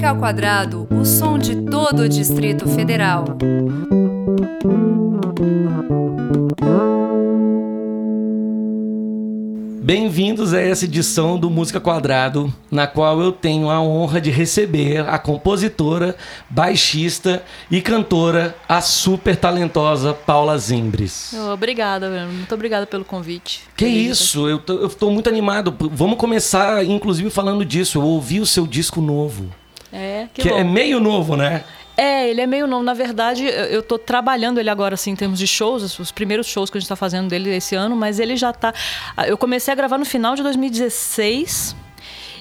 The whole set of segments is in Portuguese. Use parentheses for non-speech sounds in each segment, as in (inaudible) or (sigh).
Música ao Quadrado, o som de todo o Distrito Federal. Bem-vindos a essa edição do Música Quadrado, na qual eu tenho a honra de receber a compositora, baixista e cantora, a super talentosa Paula Zimbres. Obrigada, muito obrigada pelo convite. Que isso, eu tô, eu tô muito animado. Vamos começar, inclusive, falando disso. Eu ouvi o seu disco novo. É, que, que é meio novo, né? É, ele é meio novo. Na verdade, eu estou trabalhando ele agora, assim, em termos de shows, os primeiros shows que a gente está fazendo dele esse ano, mas ele já está. Eu comecei a gravar no final de 2016.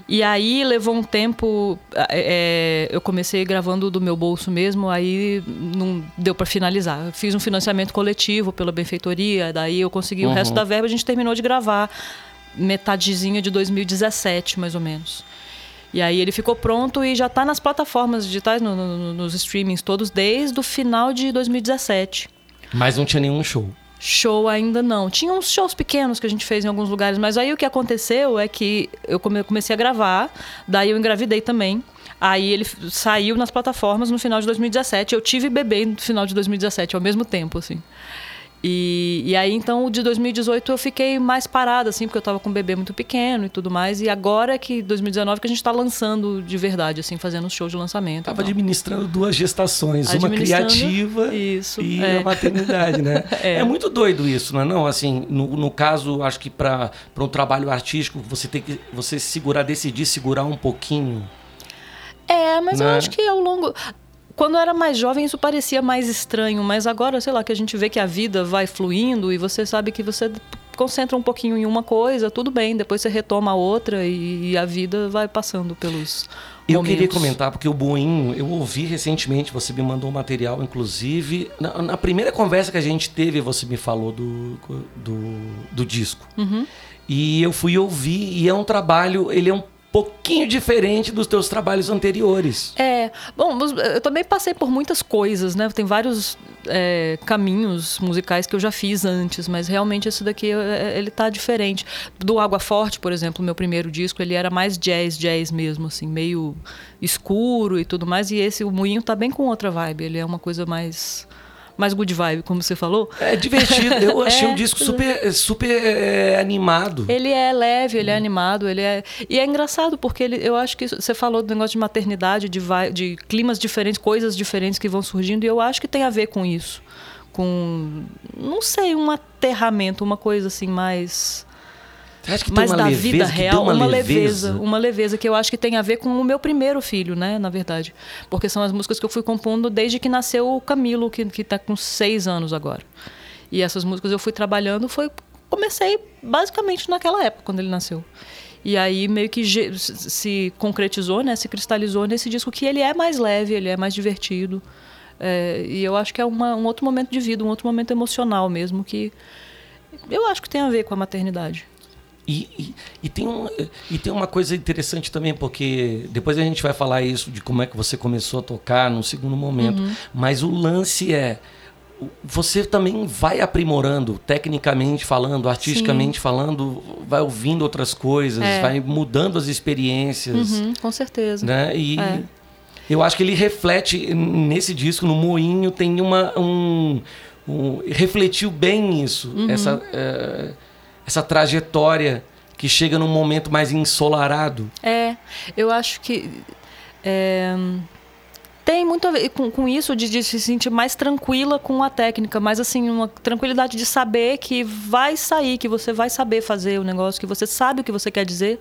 E aí levou um tempo. É, eu comecei gravando do meu bolso mesmo, aí não deu para finalizar. Eu fiz um financiamento coletivo pela benfeitoria, daí eu consegui uhum. o resto da verba, a gente terminou de gravar metadezinha de 2017, mais ou menos. E aí ele ficou pronto e já está nas plataformas digitais, no, no, nos streamings todos, desde o final de 2017. Mas não tinha nenhum show. Show ainda não. Tinha uns shows pequenos que a gente fez em alguns lugares, mas aí o que aconteceu é que eu comecei a gravar, daí eu engravidei também. Aí ele saiu nas plataformas no final de 2017. Eu tive bebê no final de 2017, ao mesmo tempo, assim. E, e aí, então, de 2018 eu fiquei mais parada, assim, porque eu estava com um bebê muito pequeno e tudo mais. E agora que 2019 que a gente está lançando de verdade, assim, fazendo os shows de lançamento. Tava administrando duas gestações, uma criativa isso, e é. a maternidade, né? (laughs) é. é. muito doido isso, não é? Não, assim, no, no caso, acho que para um trabalho artístico, você tem que você segurar, decidir segurar um pouquinho. É, mas né? eu acho que ao longo quando eu era mais jovem isso parecia mais estranho, mas agora, sei lá, que a gente vê que a vida vai fluindo e você sabe que você concentra um pouquinho em uma coisa, tudo bem, depois você retoma a outra e, e a vida vai passando pelos eu momentos. queria comentar, porque o Boinho, eu ouvi recentemente, você me mandou um material, inclusive. Na, na, primeira conversa que a gente teve, você me falou do, do, do disco. Uhum. E eu fui ouvir, e é um trabalho, ele é um pouquinho diferente dos teus trabalhos anteriores. É, bom, eu também passei por muitas coisas, né? Tem vários é, caminhos musicais que eu já fiz antes, mas realmente esse daqui é, ele tá diferente. Do Água Forte, por exemplo, meu primeiro disco, ele era mais jazz, jazz mesmo, assim, meio escuro e tudo mais. E esse, o Moinho, tá bem com outra vibe. Ele é uma coisa mais mais good vibe, como você falou. É divertido. Eu (laughs) achei é, um disco super, super é, animado. Ele é leve, ele é animado, ele é. E é engraçado, porque ele, eu acho que você falou do negócio de maternidade, de, de climas diferentes, coisas diferentes que vão surgindo, e eu acho que tem a ver com isso. Com, não sei, um aterramento, uma coisa assim mais mas da leveza, vida real, uma, uma leveza. leveza. uma leveza que eu acho que tem a ver com o meu primeiro filho, né, na verdade, porque são as músicas que eu fui compondo desde que nasceu o Camilo, que que está com seis anos agora. E essas músicas eu fui trabalhando, foi comecei basicamente naquela época quando ele nasceu. E aí meio que se concretizou, né, se cristalizou nesse disco que ele é mais leve, ele é mais divertido. É, e eu acho que é uma, um outro momento de vida, um outro momento emocional mesmo que eu acho que tem a ver com a maternidade. E, e, e, tem um, e tem uma coisa interessante também, porque depois a gente vai falar isso de como é que você começou a tocar no segundo momento. Uhum. Mas o lance é. Você também vai aprimorando, tecnicamente falando, artisticamente Sim. falando, vai ouvindo outras coisas, É. vai mudando as experiências. Uhum, com certeza. Né? E É. eu acho que ele reflete nesse disco, no Moinho, tem uma. Um, um- refletiu bem isso. Uhum. Essa. eh, essa trajetória que chega num momento mais ensolarado. É, eu acho que é, tem muito a ver com, com isso de, de se sentir mais tranquila com a técnica, mas assim, uma tranquilidade de saber que vai sair, que você vai saber fazer o negócio, que você sabe o que você quer dizer.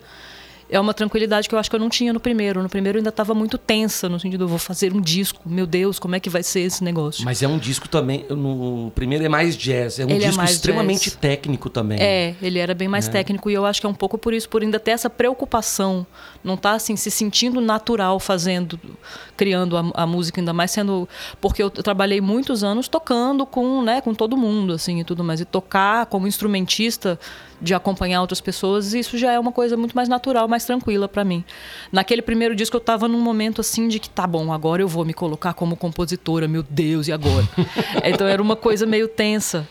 É uma tranquilidade que eu acho que eu não tinha no primeiro. No primeiro eu ainda estava muito tensa, no sentido, eu vou fazer um disco, meu Deus, como é que vai ser esse negócio? Mas é um disco também. No primeiro é mais jazz. É um Ele é disco mais extremamente jazz. técnico também. É, ele era bem mais É. técnico e eu acho que é um pouco por isso, por ainda ter essa preocupação, não tá assim se sentindo natural fazendo, criando a, a música ainda mais sendo, porque eu trabalhei muitos anos tocando com, né, com todo mundo assim e tudo mais e tocar como instrumentista de acompanhar outras pessoas, isso já é uma coisa muito mais natural, mais tranquila para mim. Naquele primeiro disco eu tava num momento assim de que tá bom, agora eu vou me colocar como compositora, meu Deus, e agora? (laughs) então era uma coisa meio tensa.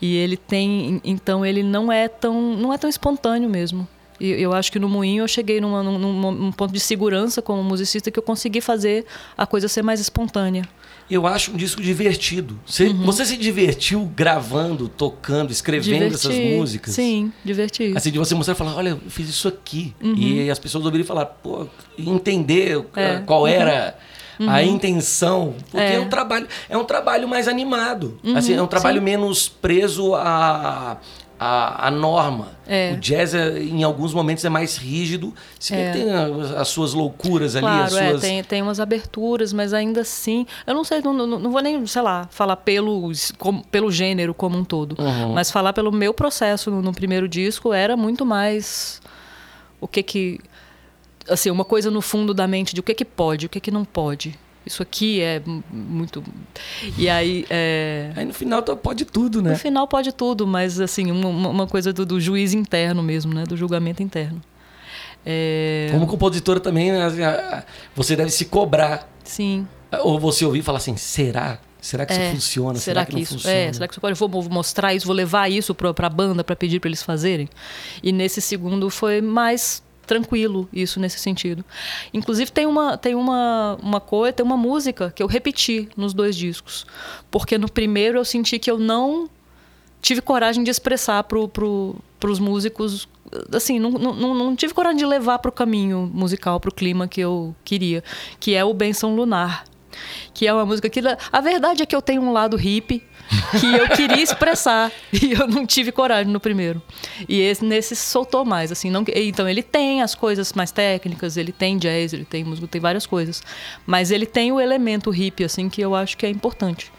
E ele tem, então ele não é tão, não é tão espontâneo mesmo. E eu acho que no Moinho eu cheguei numa, num, num ponto de segurança como musicista que eu consegui fazer a coisa ser mais espontânea. Eu acho um disco divertido. Você, uhum. você se divertiu gravando, tocando, escrevendo Diverti. essas músicas? Sim, diverti. Assim, de você mostrar e falar, olha, eu fiz isso aqui. Uhum. E as pessoas ouvirem falar, pô, entender é. qual uhum. era uhum. a intenção. Porque é. é. um trabalho, é um trabalho mais animado. Uhum. Assim, é um trabalho Sim. menos preso a a, a norma. É. O jazz, é, em alguns momentos, é mais rígido. Se é. tem as suas loucuras claro, ali, as é, suas... tem, tem umas aberturas, mas ainda assim... Eu não sei, não, não, não vou nem, sei lá, falar pelo, como, pelo gênero como um todo. Uhum. Mas falar pelo meu processo no, no primeiro disco era muito mais... O que que... Assim, uma coisa no fundo da mente de o que que pode, o que que não pode isso aqui é muito. E aí. É... Aí no final pode tudo, né? No final pode tudo, mas assim, uma, uma coisa do, do, juiz interno mesmo, né? Do julgamento interno. É... Como compositora também, né? você deve se cobrar. Sim. Ou você ouvir e falar assim: será? Será que é, isso funciona? Será, será que, que, isso funciona? É, será que eu vou mostrar isso, vou levar isso para a banda para pedir para eles fazerem? E nesse segundo foi mais tranquilo isso nesse sentido. Inclusive tem uma tem uma uma coisa, tem uma música que eu repeti nos dois discos, porque no primeiro eu senti que eu não tive coragem de expressar pro, pro, pros músicos assim não, não, não tive coragem de levar para o caminho musical para o clima que eu queria que é o Benção Lunar que é uma música que a verdade é que eu tenho um lado hippie que eu queria expressar (laughs) e eu não tive coragem no primeiro. E esse nesse soltou mais, assim, não, então ele tem as coisas mais técnicas, ele tem jazz, ele tem música, tem várias coisas, mas ele tem o elemento hippie assim que eu acho que é importante.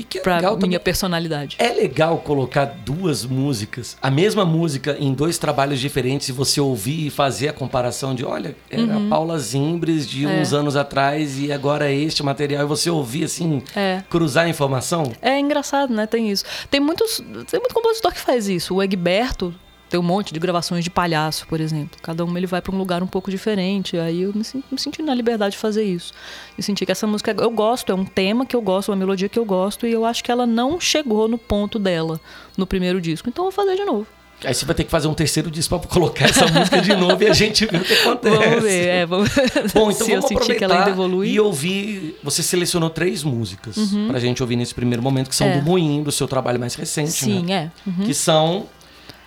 E que é pra legal, minha personalidade. É legal colocar duas músicas, a mesma música em dois trabalhos diferentes e você ouvir e fazer a comparação de, olha, era uhum. a Paula Zimbres de é. uns anos atrás e agora é este material e você ouvir assim, é. cruzar a informação. É engraçado, né? Tem isso. Tem muitos, tem muito compositor que faz isso. O Egberto tem um monte de gravações de palhaço, por exemplo. Cada um ele vai para um lugar um pouco diferente. Aí eu me, me, senti na liberdade de fazer isso. E senti que essa música eu gosto, é um tema que eu gosto, uma melodia que eu gosto, e eu acho que ela não chegou no ponto dela no primeiro disco. Então eu vou fazer de novo. Aí você vai ter que fazer um terceiro disco para colocar essa música de novo e a gente vê o que (laughs) acontece. Vamos ver, é. Vamos... (laughs) Bom, então Se vamos aproveitar e ouvir... Você selecionou três músicas uhum. para a gente ouvir nesse primeiro momento, que são é. do Moinho, do seu trabalho mais recente, Sim, né? é. Uhum. Que são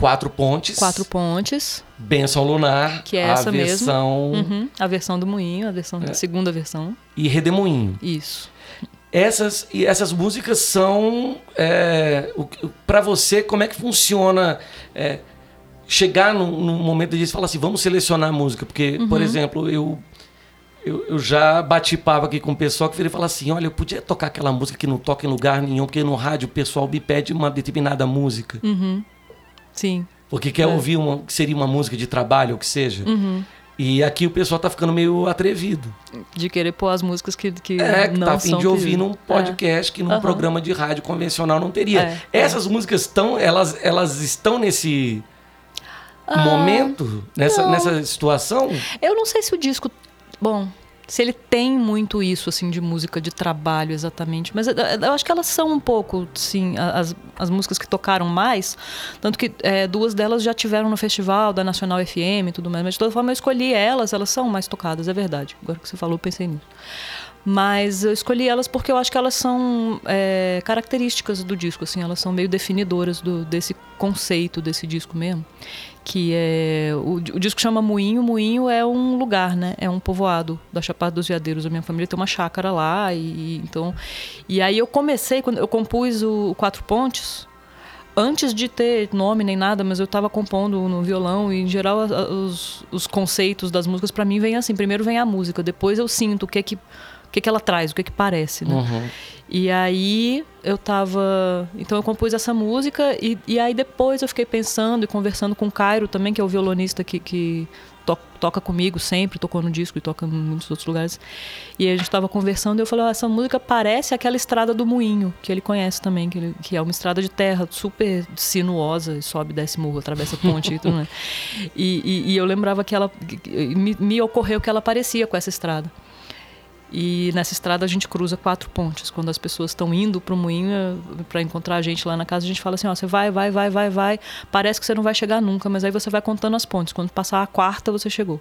Quatro Pontes. Quatro Pontes. Benção Lunar. Que é essa a versão... mesmo. Uhum. A versão do Moinho, a versão é. segunda versão. E Redemoinho. Isso. Essas, e essas músicas são... É, para você, como é que funciona... É, chegar num, num momento de falar assim, vamos selecionar a música. Porque, uhum. por exemplo, eu eu, eu, já bati papo aqui com o pessoal que viria falar assim: olha, eu podia tocar aquela música que não toca em lugar nenhum, porque no rádio o pessoal me pede uma determinada música. Uhum. Sim. Porque quer é. ouvir uma que seria uma música de trabalho, ou que seja. Uhum. E aqui o pessoal tá ficando meio atrevido. De querer pôr as músicas que, que é, que não tá a fim de ouvir num podcast é. que num uhum. programa de rádio convencional não teria. É, é. Essas músicas estão, elas, elas estão nesse ah, momento, nessa, nessa situação? Eu não sei se o disco. Bom, se ele tem muito isso assim de música de trabalho exatamente, mas eu, eu acho que elas são um pouco, sim, as, as músicas que tocaram mais, tanto que é, duas delas já tiveram no festival da Nacional FM e tudo mais, mas de toda forma eu escolhi elas, elas são mais tocadas, é verdade. Agora que você falou, eu pensei nisso. Mas eu escolhi elas porque eu acho que elas são é, características do disco, assim, elas são meio definidoras do, desse conceito desse disco mesmo que é o, o, disco chama Moinho. Moinho é um lugar, né? É um povoado da Chapada dos Veadeiros. A minha família tem uma chácara lá e então e aí eu comecei quando eu compus o Quatro Pontes antes de ter nome nem nada, mas eu estava compondo no violão e em geral os, os conceitos das músicas para mim vêm assim. Primeiro vem a música, depois eu sinto o que é que que, que ela traz, o que, que parece, né? Uhum. E aí eu tava. Então eu compus essa música e, e aí depois eu fiquei pensando e conversando com o Cairo também, que é o violonista que, que to, toca comigo sempre, tocou no disco e toca em muitos outros lugares. E a gente estava conversando e eu falei: essa música parece aquela estrada do Moinho, que ele conhece também, que, ele, que é uma estrada de terra super sinuosa, sobe, desce morro, atravessa ponte e tudo, né? (laughs) E, e, e eu lembrava que ela. Me, me ocorreu que ela parecia com essa estrada. E nessa estrada a gente cruza quatro pontes. Quando as pessoas estão indo para o moinho para encontrar a gente lá na casa, a gente fala assim: ó, você vai, vai, vai, vai, vai. Parece que você não vai chegar nunca, mas aí você vai contando as pontes. Quando passar a quarta, você chegou.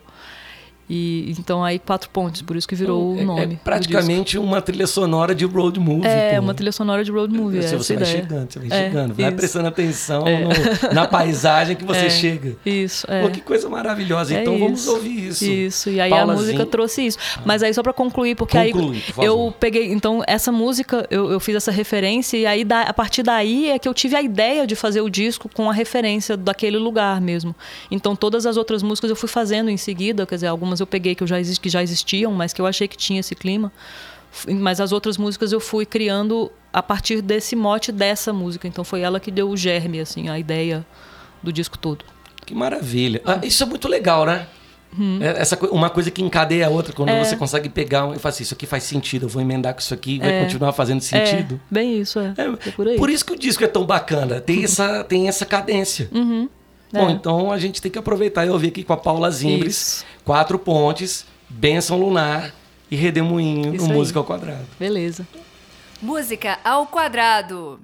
E então aí quatro pontes, por isso que virou é, o nome. É praticamente uma trilha sonora de road movie. É, pô. uma trilha sonora de road movie. Você, é você vai ideia. chegando, você vai é, chegando, vai isso. prestando atenção É. no- na paisagem que você É, chega. Isso, é. Pô, que coisa maravilhosa. É então vamos isso. ouvir isso. Isso, e aí Paulazinho. a música trouxe isso. Mas aí só pra concluir, porque Conclui, por aí favor. eu peguei, então essa música, eu, eu fiz essa referência e aí da- a partir daí é que eu tive a ideia de fazer o disco com a referência daquele lugar mesmo. Então todas as outras músicas eu fui fazendo em seguida, quer dizer, algumas eu peguei que, eu já, que já existiam, mas que eu achei que tinha esse clima. Mas as outras músicas eu fui criando a partir desse mote dessa música. Então foi ela que deu o germe, assim, a ideia do disco todo. Que maravilha. Ah, isso é muito legal, né? É Essa, uma coisa que encadeia a outra, quando Uhum. É. você consegue pegar um, e falar assim, isso aqui faz sentido, eu vou emendar com isso aqui, vai continuar fazendo sentido. É, bem isso, é. É, É por. Uhum. isso que o disco é tão bacana, tem essa, tem essa cadência. Bom, é. então a gente tem que aproveitar e ouvir aqui com a Paula Zimbres. Quatro Pontes, Benção Lunar e Redemoinho Isso no aí. Música ao Quadrado. Beleza. Música ao quadrado.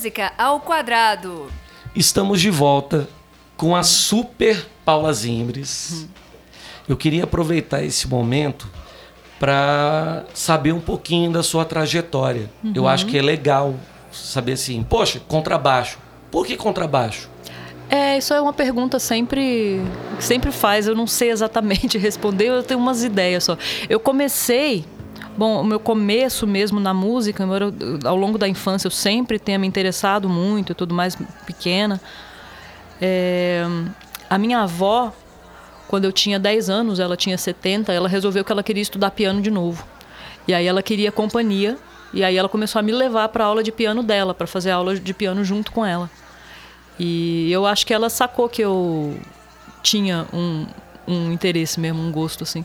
Música ao quadrado. Estamos de volta com a Super Paula Zimbres. Eu queria aproveitar esse momento para saber um pouquinho da sua trajetória. Eu acho que é legal saber assim, poxa, contrabaixo. Por que contrabaixo? É, isso é uma pergunta sempre sempre faz. Eu não sei exatamente (laughs) responder. Eu tenho umas ideias só. Eu comecei Bom, o meu começo mesmo na música, ao longo da infância eu sempre tenha me interessado muito, tudo mais pequena. É, a minha avó, quando eu tinha 10 anos, ela tinha 70, ela resolveu que ela queria estudar piano de novo. E aí ela queria companhia, e aí ela começou a me levar para aula de piano dela, para fazer aula de piano junto com ela. E eu acho que ela sacou que eu tinha um, um interesse mesmo, um gosto assim.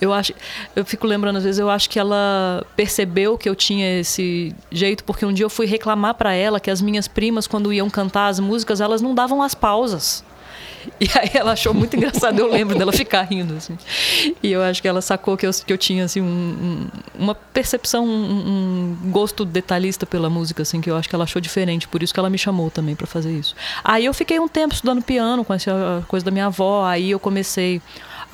Eu acho, eu fico lembrando às vezes, eu acho que ela percebeu que eu tinha esse jeito porque um dia eu fui reclamar para ela que as minhas primas quando iam cantar as músicas, elas não davam as pausas. (laughs) E aí ela achou muito engraçado, eu lembro dela ficar rindo, assim. E eu acho que ela sacou que eu, que eu tinha, assim, um, um, uma percepção, um, um, gosto detalhista pela música, assim, que eu acho que ela achou diferente. Por isso que ela me chamou também para fazer isso. Aí eu fiquei um tempo estudando piano, conheci a coisa da minha avó, aí eu comecei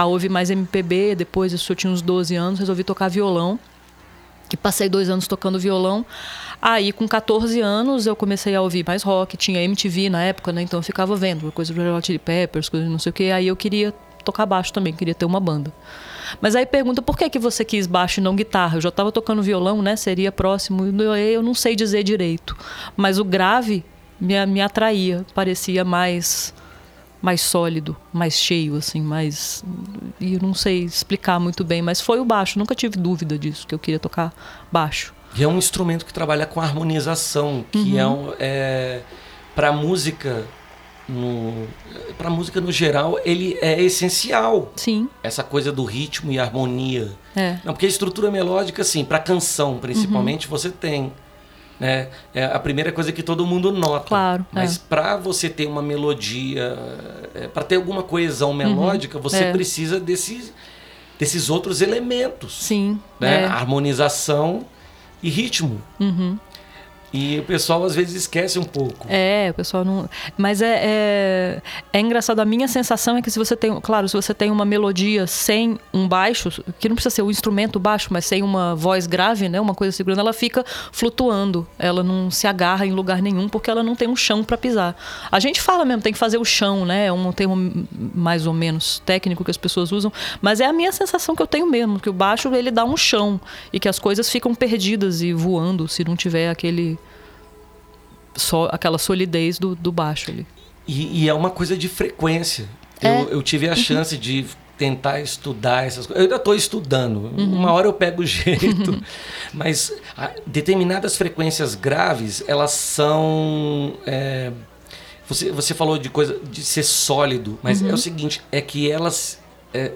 a ouvir mais MPB, depois eu tinha uns 12 anos, resolvi tocar violão. E passei dois anos tocando violão. Aí, com 14 anos, eu comecei a ouvir mais rock. Tinha MTV na época, né? Então eu ficava vendo coisa do Red Chili Peppers, coisa não sei o quê. Aí eu queria tocar baixo também, queria ter uma banda. Mas aí pergunta por que, que você quis baixo e não guitarra? Eu já estava tocando violão, né? Seria próximo. Eu não sei dizer direito. Mas o grave me, me atraía, parecia mais mais sólido, mais cheio, assim, mais. E eu não sei explicar muito bem, mas foi o baixo. Nunca tive dúvida disso, que eu queria tocar baixo. E é um instrumento que trabalha com harmonização, que é Uhum. um. É, para música. No, para música no geral, ele é essencial. Sim, Essa coisa do ritmo e harmonia. é. Não, porque a estrutura melódica, assim, para canção principalmente, Uhum. você tem. Né? É a primeira coisa que todo mundo nota. Claro, Mas é. para você ter uma melodia, para ter alguma coesão melódica, você é. precisa desses, desses outros elementos. Sim. Né? é. Harmonização e ritmo. Uhum. E o pessoal às vezes esquece um pouco. É, o pessoal não. Mas é, é, é engraçado. A minha sensação é que se você tem. Claro, se você tem uma melodia sem um baixo, que não precisa ser o instrumento baixo, mas sem uma voz grave, né? Uma coisa segurando, ela fica flutuando. Ela não se agarra em lugar nenhum porque ela não tem um chão para pisar. A gente fala mesmo, tem que fazer o chão, né? É um termo mais ou menos técnico que as pessoas usam. Mas é a minha sensação que eu tenho mesmo, que o baixo ele dá um chão e que as coisas ficam perdidas e voando se não tiver aquele só aquela solidez do, do baixo ali. E, e é uma coisa de frequência. É. Eu, eu tive a chance de tentar estudar essas coisas. Eu ainda estou estudando. Uhum. Uma hora eu pego o (laughs) jeito. (laughs) Mas a, determinadas frequências graves, elas são. é, você, você falou de coisa de ser sólido, mas Uhum. é o seguinte, é que elas. é,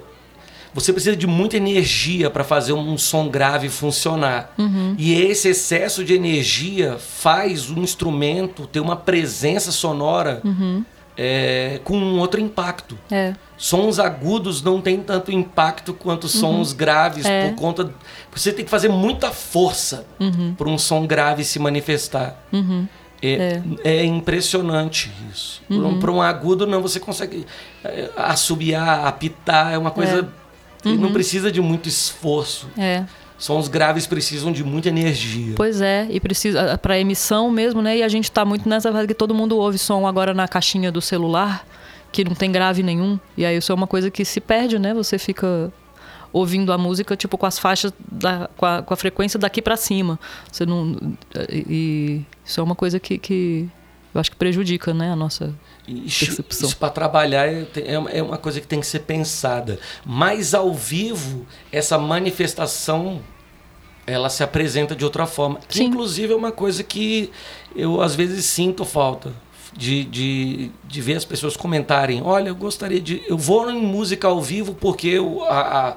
você precisa de muita energia para fazer um som grave funcionar. Uhum. E esse excesso de energia faz o instrumento ter uma presença sonora é, com um outro impacto. É. Sons agudos não têm tanto impacto quanto sons graves É. por conta. Você tem que fazer muita força para um som grave se manifestar. É, é impressionante isso. Para um, agudo, não, você consegue é, assobiar, apitar, é uma coisa. Que Não precisa de muito esforço. É. Sons graves precisam de muita energia. Pois é, e precisa para emissão mesmo, né? E a gente tá muito nessa fase que todo mundo ouve som agora na caixinha do celular, que não tem grave nenhum. E aí isso é uma coisa que se perde, né? Você fica ouvindo a música tipo com as faixas da, com, a, com a frequência daqui para cima. Você não e, e isso é uma coisa que, que eu acho que prejudica, né, a nossa Isso, percepção. isso para trabalhar é, é- é uma coisa que tem que ser pensada. Mas ao vivo, essa manifestação ela se apresenta de outra forma. Que, inclusive é uma coisa que eu às vezes sinto falta. De, de, de ver as pessoas comentarem, olha, eu gostaria de. Eu vou em música ao vivo porque eu- a- a-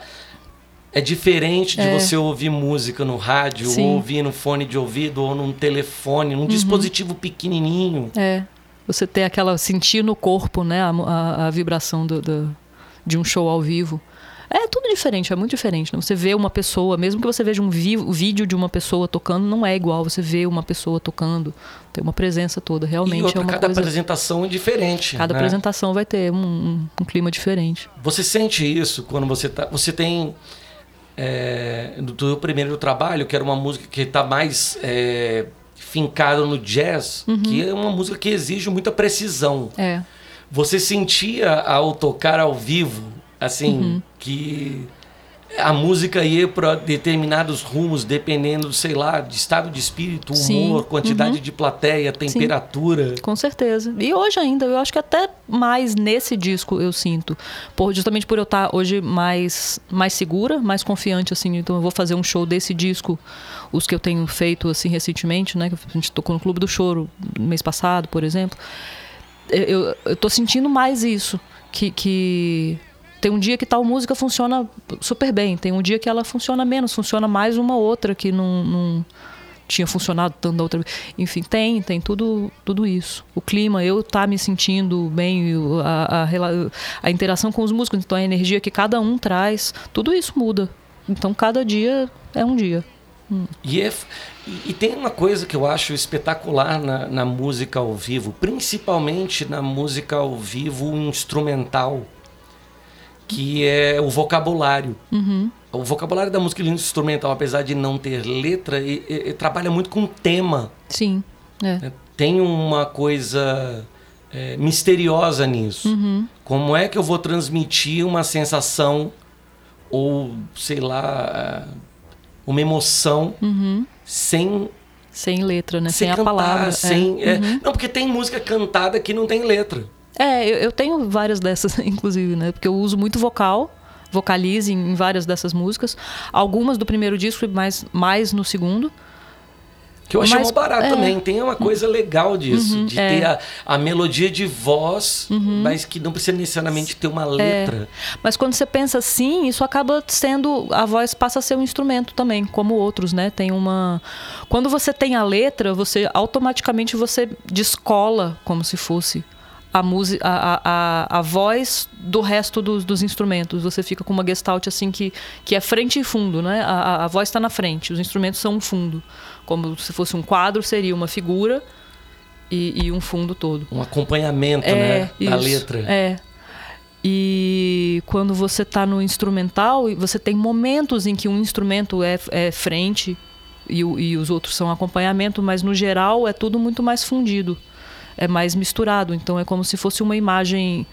é diferente de É. você ouvir música no rádio, Sim. ou ouvir no fone de ouvido, ou num telefone, Uhum. num dispositivo pequenininho. É. Você ter aquela. sentir no corpo, né? A, a- a vibração do, do- de um show ao vivo. É tudo diferente, é muito diferente. Né? Você vê uma pessoa, mesmo que você veja um vídeo de uma pessoa tocando, não é igual você vê uma pessoa tocando. Tem uma presença toda. Realmente outra, é uma cada coisa. apresentação é diferente. Cada né? apresentação vai ter um, um- um clima diferente. Você sente isso quando você tá. Você tem. É, do teu primeiro trabalho, que era uma música que está mais é, fincada no jazz, Uhum. que é uma música que exige muita precisão. É. Você sentia ao tocar ao vivo, assim, Uhum. que a música ia para determinados rumos, dependendo, sei lá, de estado de espírito, Sim. humor, quantidade Uhum. de plateia, temperatura. Com certeza. E hoje ainda, eu acho que até mais nesse disco eu sinto. Por, justamente por eu estar hoje mais, mais segura, mais confiante, assim. Então eu vou fazer um show desse disco, os que eu tenho feito, assim, recentemente, né? que A gente tocou no Clube do Choro no mês passado, por exemplo. Eu, eu, eu tô sentindo mais isso. Que, que tem um dia que tal música funciona super bem, tem um dia que ela funciona menos, funciona mais uma outra que não, não tinha funcionado tanto da outra. Enfim, tem, tem tudo, tudo isso. O clima, eu tá me sentindo bem, a, a, a interação com os músicos, então a energia que cada um traz, tudo isso muda. Então cada dia é um dia. E, é e tem uma coisa que eu acho espetacular na, na música ao vivo, principalmente na música ao vivo instrumental, que é o vocabulário. O vocabulário da música instrumental, apesar de não ter letra, e- e- e trabalha muito com tema. Sim. É. né? Tem uma coisa é, misteriosa nisso. Como é que eu vou transmitir uma sensação ou, sei lá, uma emoção sem, Sem letra, né? sem, Sem, a cantar, palavra. é. sem... é. Não, porque tem música cantada que não tem letra. É, eu, eu tenho várias dessas, (laughs) inclusive, né? Porque eu uso muito vocal, vocalize em, várias dessas músicas. Algumas do primeiro disco e mais, no segundo. Que eu achei Mas, barato é. também. Tem uma coisa legal disso, de é. ter a, a melodia de voz, mas que não precisa necessariamente ter uma letra. Mas quando você pensa assim, isso acaba sendo. A voz passa a ser um instrumento também, como outros, né? Tem uma. Quando você tem a letra, você automaticamente você descola como se fosse a música, a, a, a, voz do resto dos, dos instrumentos. Você fica com uma gestalt assim que, que é frente e fundo, né? A, a, a voz está na frente, os instrumentos são um fundo. Como se fosse um quadro, seria uma figura e, e um fundo todo. Um acompanhamento, né? Da isso, letra. É. E quando você está no instrumental, você tem momentos em que um instrumento é, é frente e, e os outros são acompanhamento, mas no geral é tudo muito mais fundido, é mais misturado. Então é como se fosse uma imagem.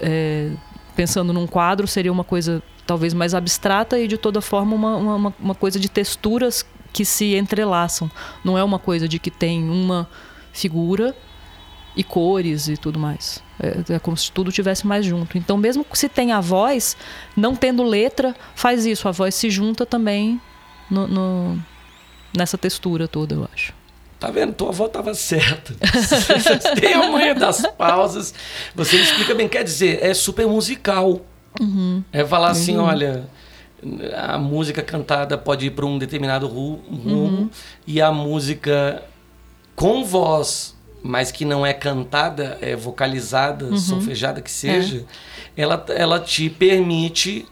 é, pensando num quadro, seria uma coisa talvez mais abstrata e de toda forma uma, uma, uma coisa de texturas que se entrelaçam. Não é uma coisa de que tem uma figura e cores e tudo mais. É, é como se tudo tivesse mais junto. Então, mesmo se tem a voz, não tendo letra, faz isso. A voz se junta também no, no nessa textura toda, eu acho. Tá vendo? Tua avó estava certa. (laughs) Tem a manha das pausas. Você explica bem. Quer dizer, é super musical. Uhum. É falar assim, uhum. olha, a música cantada pode ir para um determinado rumo uhum. e a música com voz, mas que não é cantada, é vocalizada, uhum. solfejada que seja, é. ela, ela te permite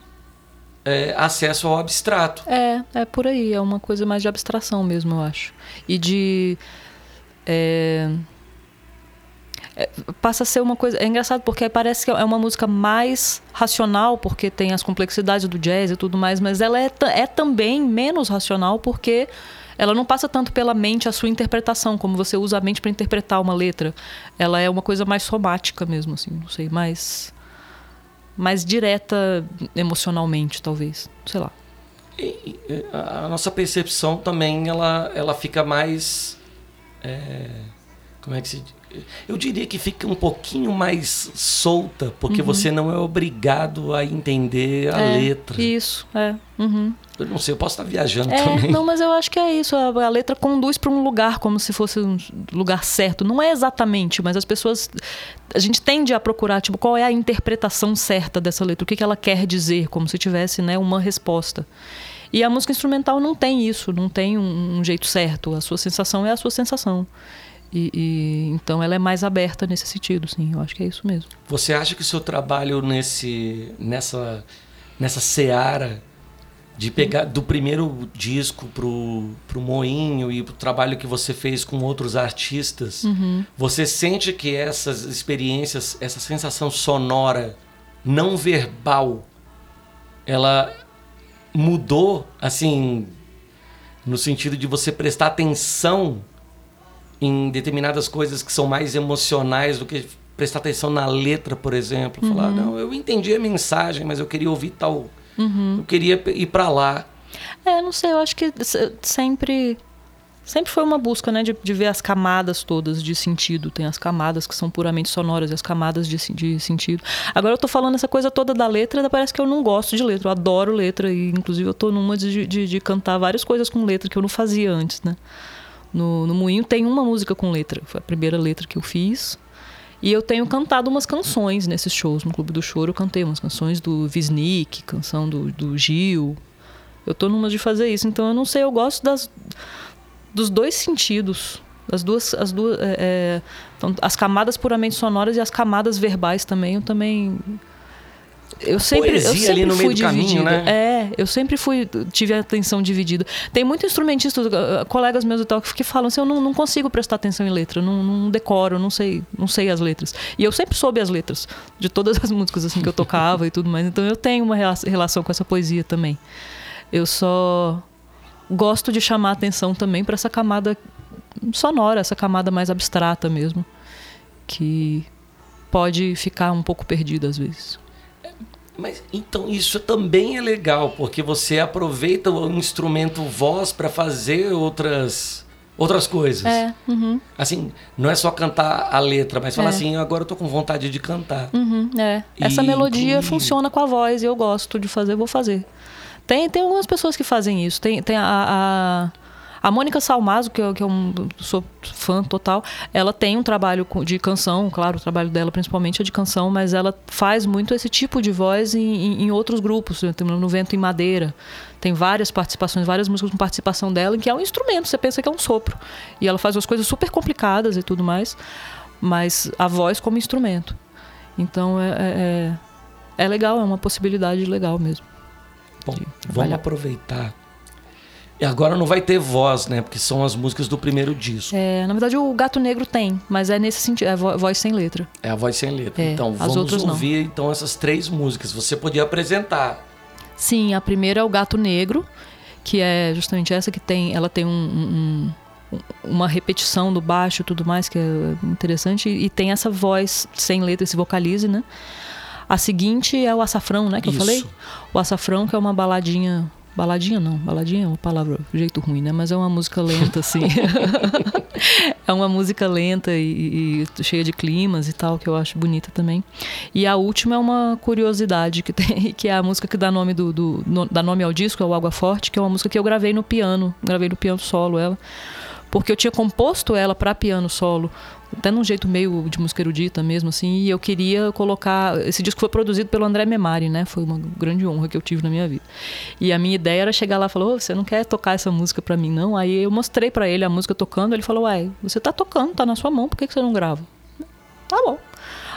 é, acesso ao abstrato. É, é por aí. É uma coisa mais de abstração mesmo, eu acho. E de. É, é, passa a ser uma coisa. É engraçado porque parece que é uma música mais racional, porque tem as complexidades do jazz e tudo mais, mas ela é, é também menos racional porque ela não passa tanto pela mente a sua interpretação, como você usa a mente para interpretar uma letra. Ela é uma coisa mais somática mesmo, assim, não sei, mais mais direta emocionalmente, talvez. Sei lá. E, a nossa percepção também ela, ela fica mais. É, como é que se eu diria que fica um pouquinho mais solta, porque uhum. você não é obrigado a entender a é, letra. Isso, é. Uhum. Eu não sei, eu posso estar viajando é, também. Não, mas eu acho que é isso. A, a letra conduz para um lugar como se fosse um lugar certo. Não é exatamente, mas as pessoas. A gente tende a procurar, tipo, qual é a interpretação certa dessa letra, o que, que ela quer dizer, como se tivesse né, uma resposta. E a música instrumental não tem isso, não tem um, um jeito certo. A sua sensação é a sua sensação. E, e, então ela é mais aberta nesse sentido, sim. Eu acho que é isso mesmo. Você acha que o seu trabalho nesse, nessa, nessa seara de pegar do primeiro disco pro, pro Moinho e pro trabalho que você fez com outros artistas, uhum. você sente que essas experiências, essa sensação sonora não verbal, ela mudou, assim, no sentido de você prestar atenção em determinadas coisas que são mais emocionais do que prestar atenção na letra, por exemplo. Uhum. Falar, não, eu entendi a mensagem, mas eu queria ouvir tal. Uhum. Eu queria ir para lá. É, não sei, eu acho que sempre. Sempre foi uma busca, né, de, de ver as camadas todas de sentido. Tem as camadas que são puramente sonoras e as camadas de, de sentido. Agora eu tô falando essa coisa toda da letra, parece que eu não gosto de letra. Eu adoro letra e, inclusive, eu tô numa de, de, de cantar várias coisas com letra que eu não fazia antes, né? No, no Moinho tem uma música com letra. Foi a primeira letra que eu fiz. E eu tenho cantado umas canções nesses shows. No Clube do Choro eu cantei umas canções do Visnik, canção do, do Gil. Eu tô numa de fazer isso. Então eu não sei, eu gosto das, dos dois sentidos. As duas. As, duas é, é então, as camadas puramente sonoras e as camadas verbais também. Eu também eu sempre, eu sempre ali no fui meio caminho, né? É, eu sempre fui, tive a atenção dividida. Tem muito instrumentista, uh, colegas meus e tal, que falam assim, eu não, não consigo prestar atenção em letra, não, não decoro, não sei, não sei as letras. E eu sempre soube as letras de todas as (laughs) músicas assim que eu tocava e tudo mais. Então eu tenho uma relação com essa poesia também. Eu só gosto de chamar atenção também para essa camada sonora, essa camada mais abstrata mesmo, que pode ficar um pouco perdida às vezes. Mas então isso também é legal, porque você aproveita o instrumento voz para fazer outras outras coisas. É, uhum. Assim, não é só cantar a letra, mas falar é. assim, agora eu tô com vontade de cantar. Uhum, é. Essa melodia funciona com a voz e eu gosto de fazer, vou fazer. Tem, tem algumas pessoas que fazem isso. Tem, tem a, a a Mônica Salmazo, que eu, que eu sou fã total, ela tem um trabalho de canção, claro, o trabalho dela principalmente é de canção, mas ela faz muito esse tipo de voz em, em outros grupos, no Vento em Madeira. Tem várias participações, várias músicas com participação dela, em que é um instrumento, você pensa que é um sopro. E ela faz umas coisas super complicadas e tudo mais, mas a voz como instrumento. Então é, é, é, é legal, é uma possibilidade legal mesmo. Bom, vamos aproveitar e agora não vai ter voz, né? Porque são as músicas do primeiro disco. É, na verdade o Gato Negro tem, mas é nesse sentido, é a voz sem letra. É a voz sem letra. É, então vamos ouvir não. então essas três músicas. Você podia apresentar. Sim, a primeira é o Gato Negro, que é justamente essa que tem, ela tem um, um, uma repetição do baixo e tudo mais que é interessante e tem essa voz sem letra, esse vocalize, né? A seguinte é o Açafrão, né, que Isso. eu falei? O Açafrão que é uma baladinha Baladinha não, baladinha é uma palavra, jeito ruim, né? Mas é uma música lenta, assim. (laughs) é uma música lenta e, e, cheia de climas e tal, que eu acho bonita também. E a última é uma curiosidade que tem, (laughs) que é a música que dá nome, do, do no, dá nome ao disco, é o Água Forte, que é uma música que eu gravei no piano, gravei no piano solo ela porque eu tinha composto ela para piano solo, até num jeito meio de música erudita mesmo, assim, e eu queria colocar. Esse disco foi produzido pelo André Memari, né? Foi uma grande honra que eu tive na minha vida. E a minha ideia era chegar lá e falar: oh, você não quer tocar essa música para mim, não? Aí eu mostrei para ele a música tocando, ele falou: uai, você tá tocando, tá na sua mão, por que, que você não grava? Tá bom.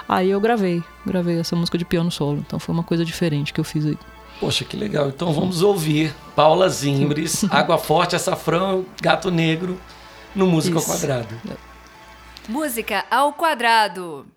Aí eu gravei, gravei essa música de piano solo. Então foi uma coisa diferente que eu fiz aí. Poxa, que legal. Então vamos ouvir Paula Zimbres, (laughs) Água Forte, Açafrão, Gato Negro no Música Isso. Quadrado. Música ao Quadrado.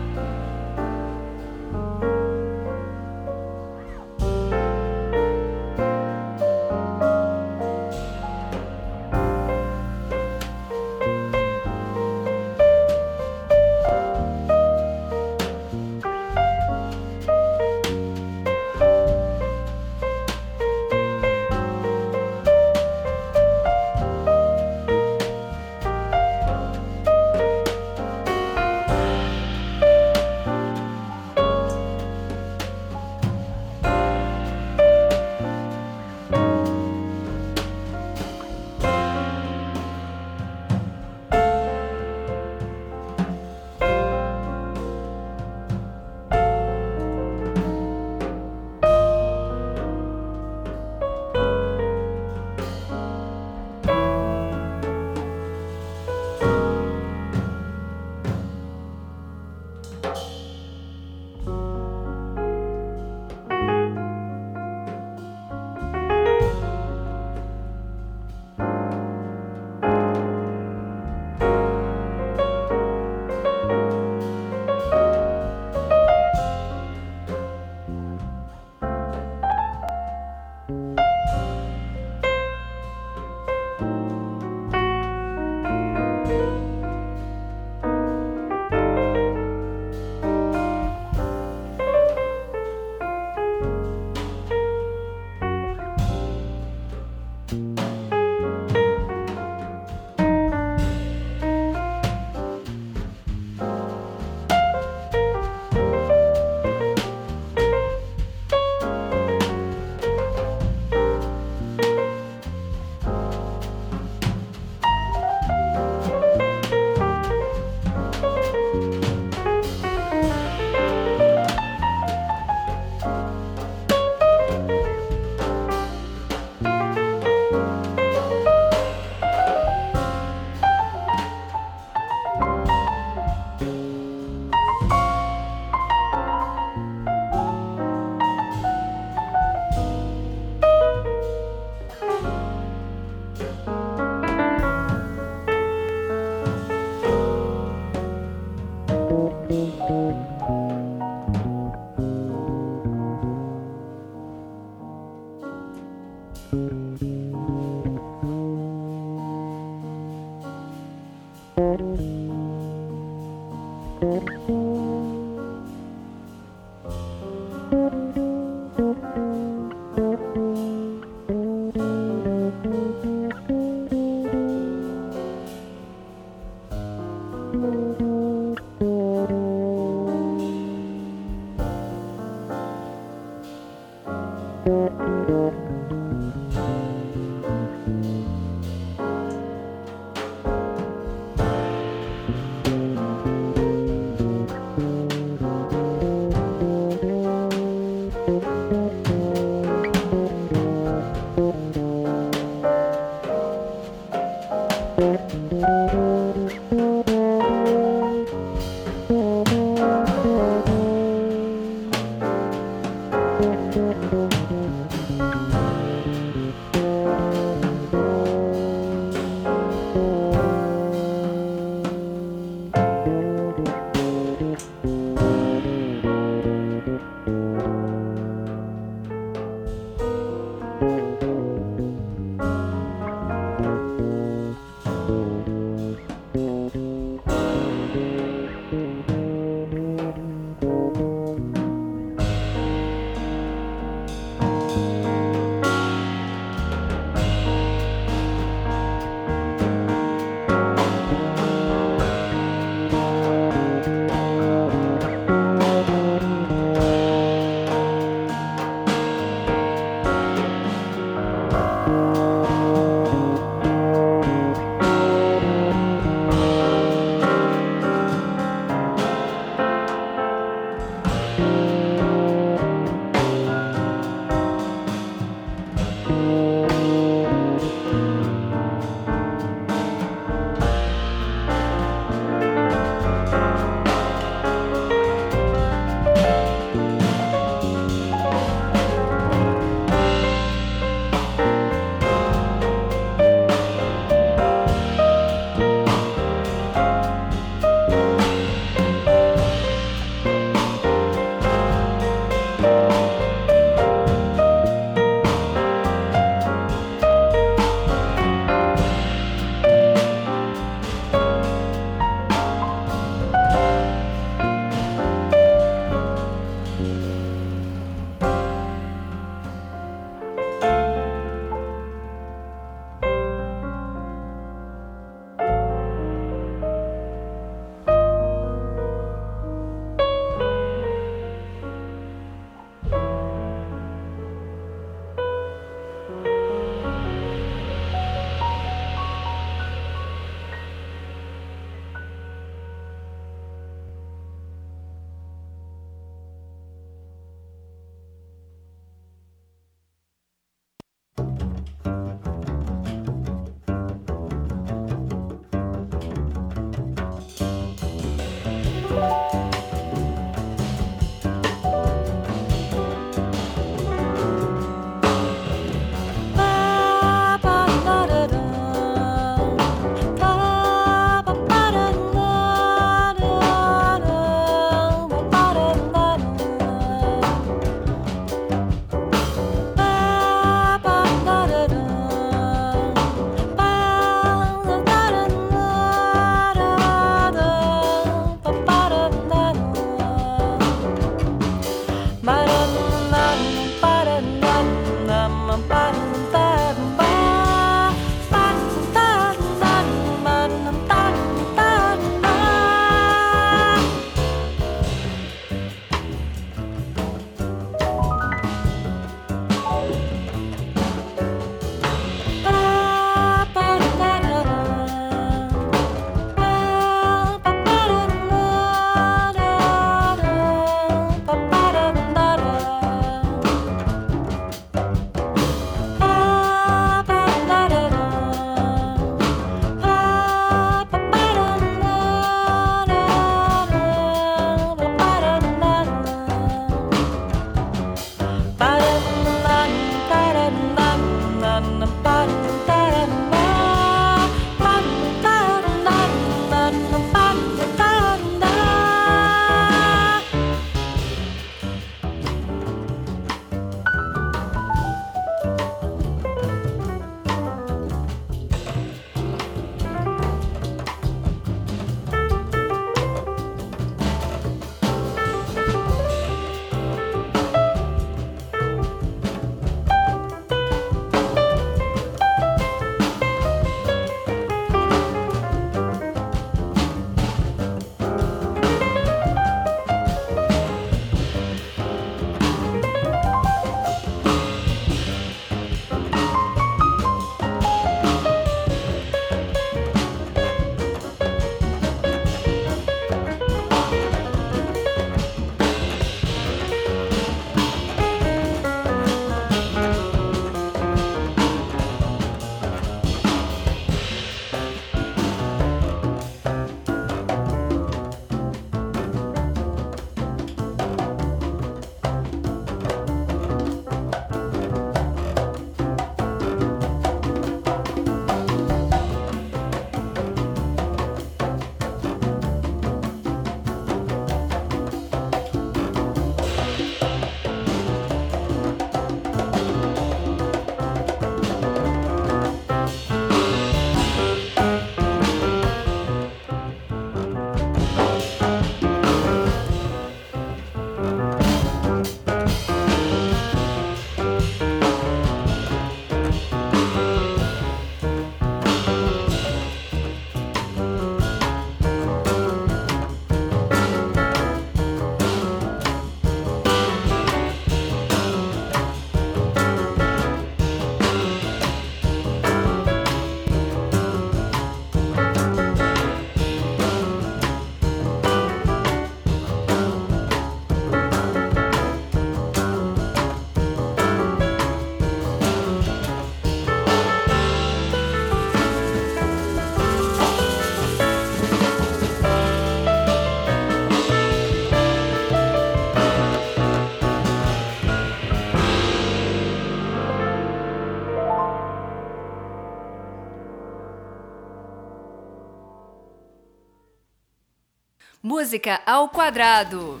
Música ao quadrado.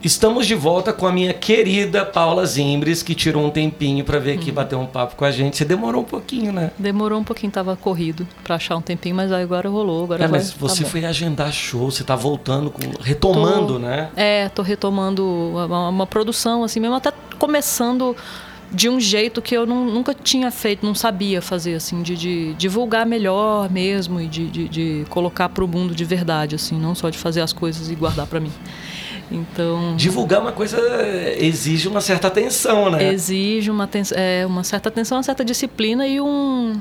Estamos de volta com a minha querida Paula Zimbres, que tirou um tempinho para vir aqui bater um papo com a gente. Você demorou um pouquinho, né? Demorou um pouquinho, tava corrido para achar um tempinho, mas agora rolou. Agora é, vai, mas você tá foi agendar show, você tá voltando, com, retomando, tô, né? É, tô retomando uma, uma, produção, assim mesmo, até começando de um jeito que eu não, nunca tinha feito, não sabia fazer, assim, de, de divulgar melhor mesmo e de, de, de colocar pro mundo de verdade, assim, não só de fazer as coisas e guardar para mim. Então. Divulgar uma coisa exige uma certa atenção, né? Exige uma, é, uma certa atenção, uma certa disciplina e um.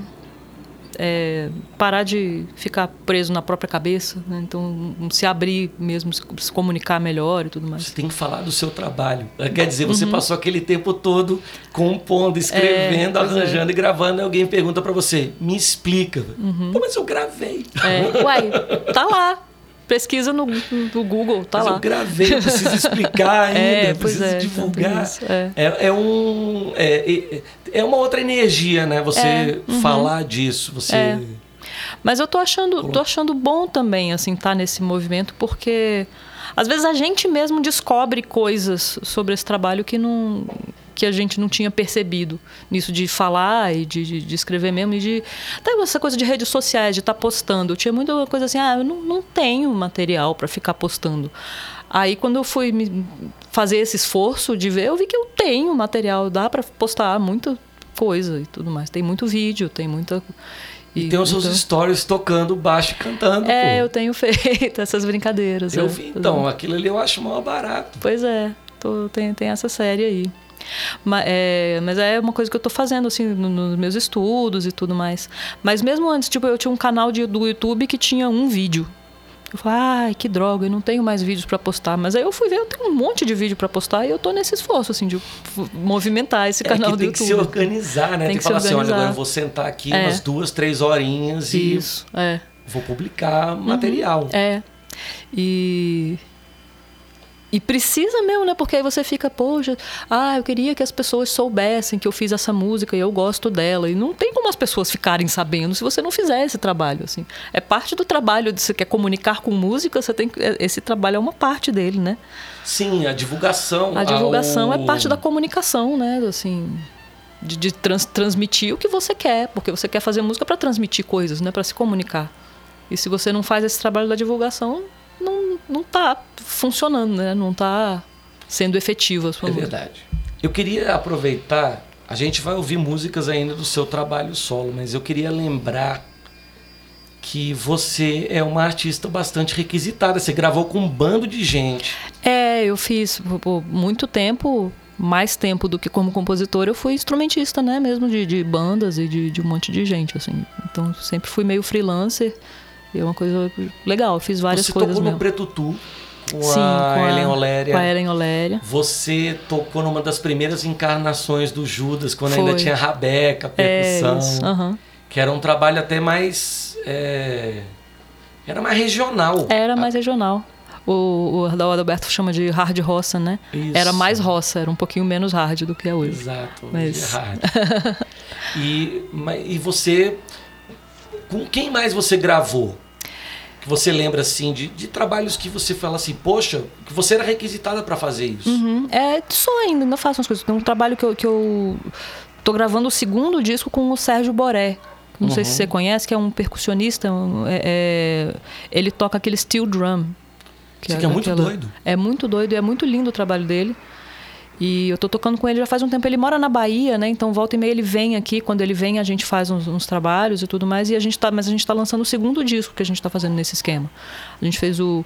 É, parar de ficar preso na própria cabeça, né? então se abrir mesmo, se comunicar melhor e tudo mais. Você tem que falar do seu trabalho. Quer dizer, você uhum. passou aquele tempo todo compondo, escrevendo, é, arranjando é. e gravando, e alguém pergunta para você, me explica. Uhum. Pô, mas eu gravei. É. Uai, tá lá. Pesquisa no, no Google, tá Mas lá. Eu gravei, eu preciso explicar (laughs) ainda, é, preciso é, divulgar. É. é. É, um. É, é uma outra energia, né? Você é, uhum. falar disso. Você. É. Mas eu tô achando, tô achando bom também, assim, estar tá nesse movimento, porque às vezes a gente mesmo descobre coisas sobre esse trabalho que não que a gente não tinha percebido nisso de falar e de, de, de escrever mesmo e de até essa coisa de redes sociais de estar tá postando. Eu tinha muita coisa assim ah eu não, não tenho material para ficar postando. Aí quando eu fui fazer esse esforço de ver eu vi que eu tenho material dá para postar muita coisa e tudo mais. Tem muito vídeo tem muita e, e tem os seus então... stories tocando baixo e cantando. É, pô. eu tenho (laughs) feito essas brincadeiras. Eu é, vi, então, aquilo ali eu acho mal barato. Pois é, tô, tem, tem essa série aí. Mas é, mas é uma coisa que eu estou fazendo, assim, nos meus estudos e tudo mais. Mas mesmo antes, tipo, eu tinha um canal de, do YouTube que tinha um vídeo. Eu falei, ai, que droga, eu não tenho mais vídeos para postar. Mas aí eu fui ver, eu tenho um monte de vídeo para postar e eu tô nesse esforço, assim, de movimentar esse canal é do YouTube. Tem que se organizar, né? Tem, tem que, que falar organizar. assim, olha, agora eu vou sentar aqui é. umas duas, três horinhas e Isso, é. vou publicar material. Uhum, é. E e precisa mesmo, né? Porque aí você fica, poxa, ah, eu queria que as pessoas soubessem que eu fiz essa música e eu gosto dela. E não tem como as pessoas ficarem sabendo se você não fizer esse trabalho, assim. É parte do trabalho, de você quer comunicar com música, você tem é, esse trabalho é uma parte dele, né? Sim, a divulgação. A divulgação ao... é parte da comunicação, né? Assim, de, de trans, transmitir o que você quer, porque você quer fazer música para transmitir coisas, né? Para se comunicar. E se você não faz esse trabalho da divulgação, não, não tá funcionando, né? Não tá sendo efetiva a sua É música. verdade. Eu queria aproveitar, a gente vai ouvir músicas ainda do seu trabalho solo, mas eu queria lembrar que você é uma artista bastante requisitada. Você gravou com um bando de gente. É, eu fiz por muito tempo, mais tempo do que como compositor, eu fui instrumentista, né? Mesmo de, de bandas e de, de um monte de gente, assim. Então sempre fui meio freelancer. E é uma coisa legal, eu fiz várias você coisas. Você tocou mesmo. no Preto Tu com, Sim, a, com a Ellen Oléria. Com a Ellen Oléria. Você tocou numa das primeiras encarnações do Judas, quando Foi. ainda tinha Rabeca, percussão. É isso, uhum. Que era um trabalho até mais. É... Era mais regional. Era mais regional. O, o Adalberto chama de hard roça, né? Isso. Era mais roça, era um pouquinho menos hard do que é hoje. Exato, Mas... é hard. (laughs) e, e você. Com quem mais você gravou? Você lembra assim de, de, trabalhos que você fala assim, poxa, que você era requisitada para fazer isso? Uhum. É, só ainda, ainda faço umas coisas. Tem um trabalho que eu, que eu tô gravando o segundo disco com o Sérgio Boré. Não uhum. sei se você conhece, que é um percussionista. É, é, ele toca aquele steel drum. Que Isso é, que é muito aquela, doido. É muito doido e é muito lindo o trabalho dele. E eu tô tocando com ele já faz um tempo. Ele mora na Bahia, né? Então volta e meia ele vem aqui. Quando ele vem, a gente faz uns, uns trabalhos e tudo mais. E a gente tá, mas a gente tá lançando o segundo disco que a gente tá fazendo nesse esquema. A gente fez o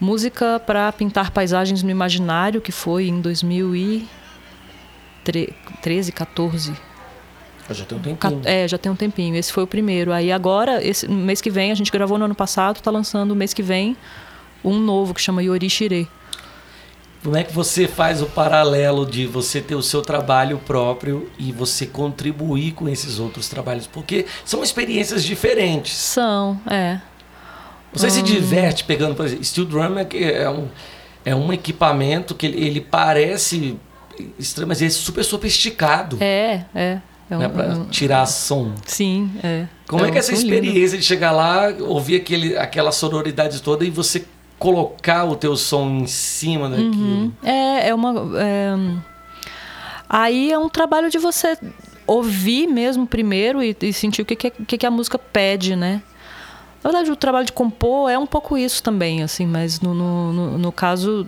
Música para Pintar Paisagens no Imaginário, que foi em 2013, 14. Já tem um tempinho. É, já tem um tempinho. Esse foi o primeiro. Aí agora, esse mês que vem, a gente gravou no ano passado, tá lançando o mês que vem um novo que chama Yori Shire. Como é que você faz o paralelo de você ter o seu trabalho próprio e você contribuir com esses outros trabalhos? Porque são experiências diferentes. São, é. Você hum. se diverte pegando, por exemplo, Steel Drum é, é, um, é um equipamento que ele, ele parece estranho, mas ele é super sofisticado. É, é. É um, né, para um, tirar som. Sim, é. Como é, é que é essa experiência lindo. de chegar lá, ouvir aquele, aquela sonoridade toda e você colocar o teu som em cima daquilo. É, é uma. é, Aí é um trabalho de você ouvir mesmo primeiro e, e sentir o que, que, que que a música pede, né? Na verdade, o trabalho de compor é um pouco isso também, assim, mas no, no, no- caso,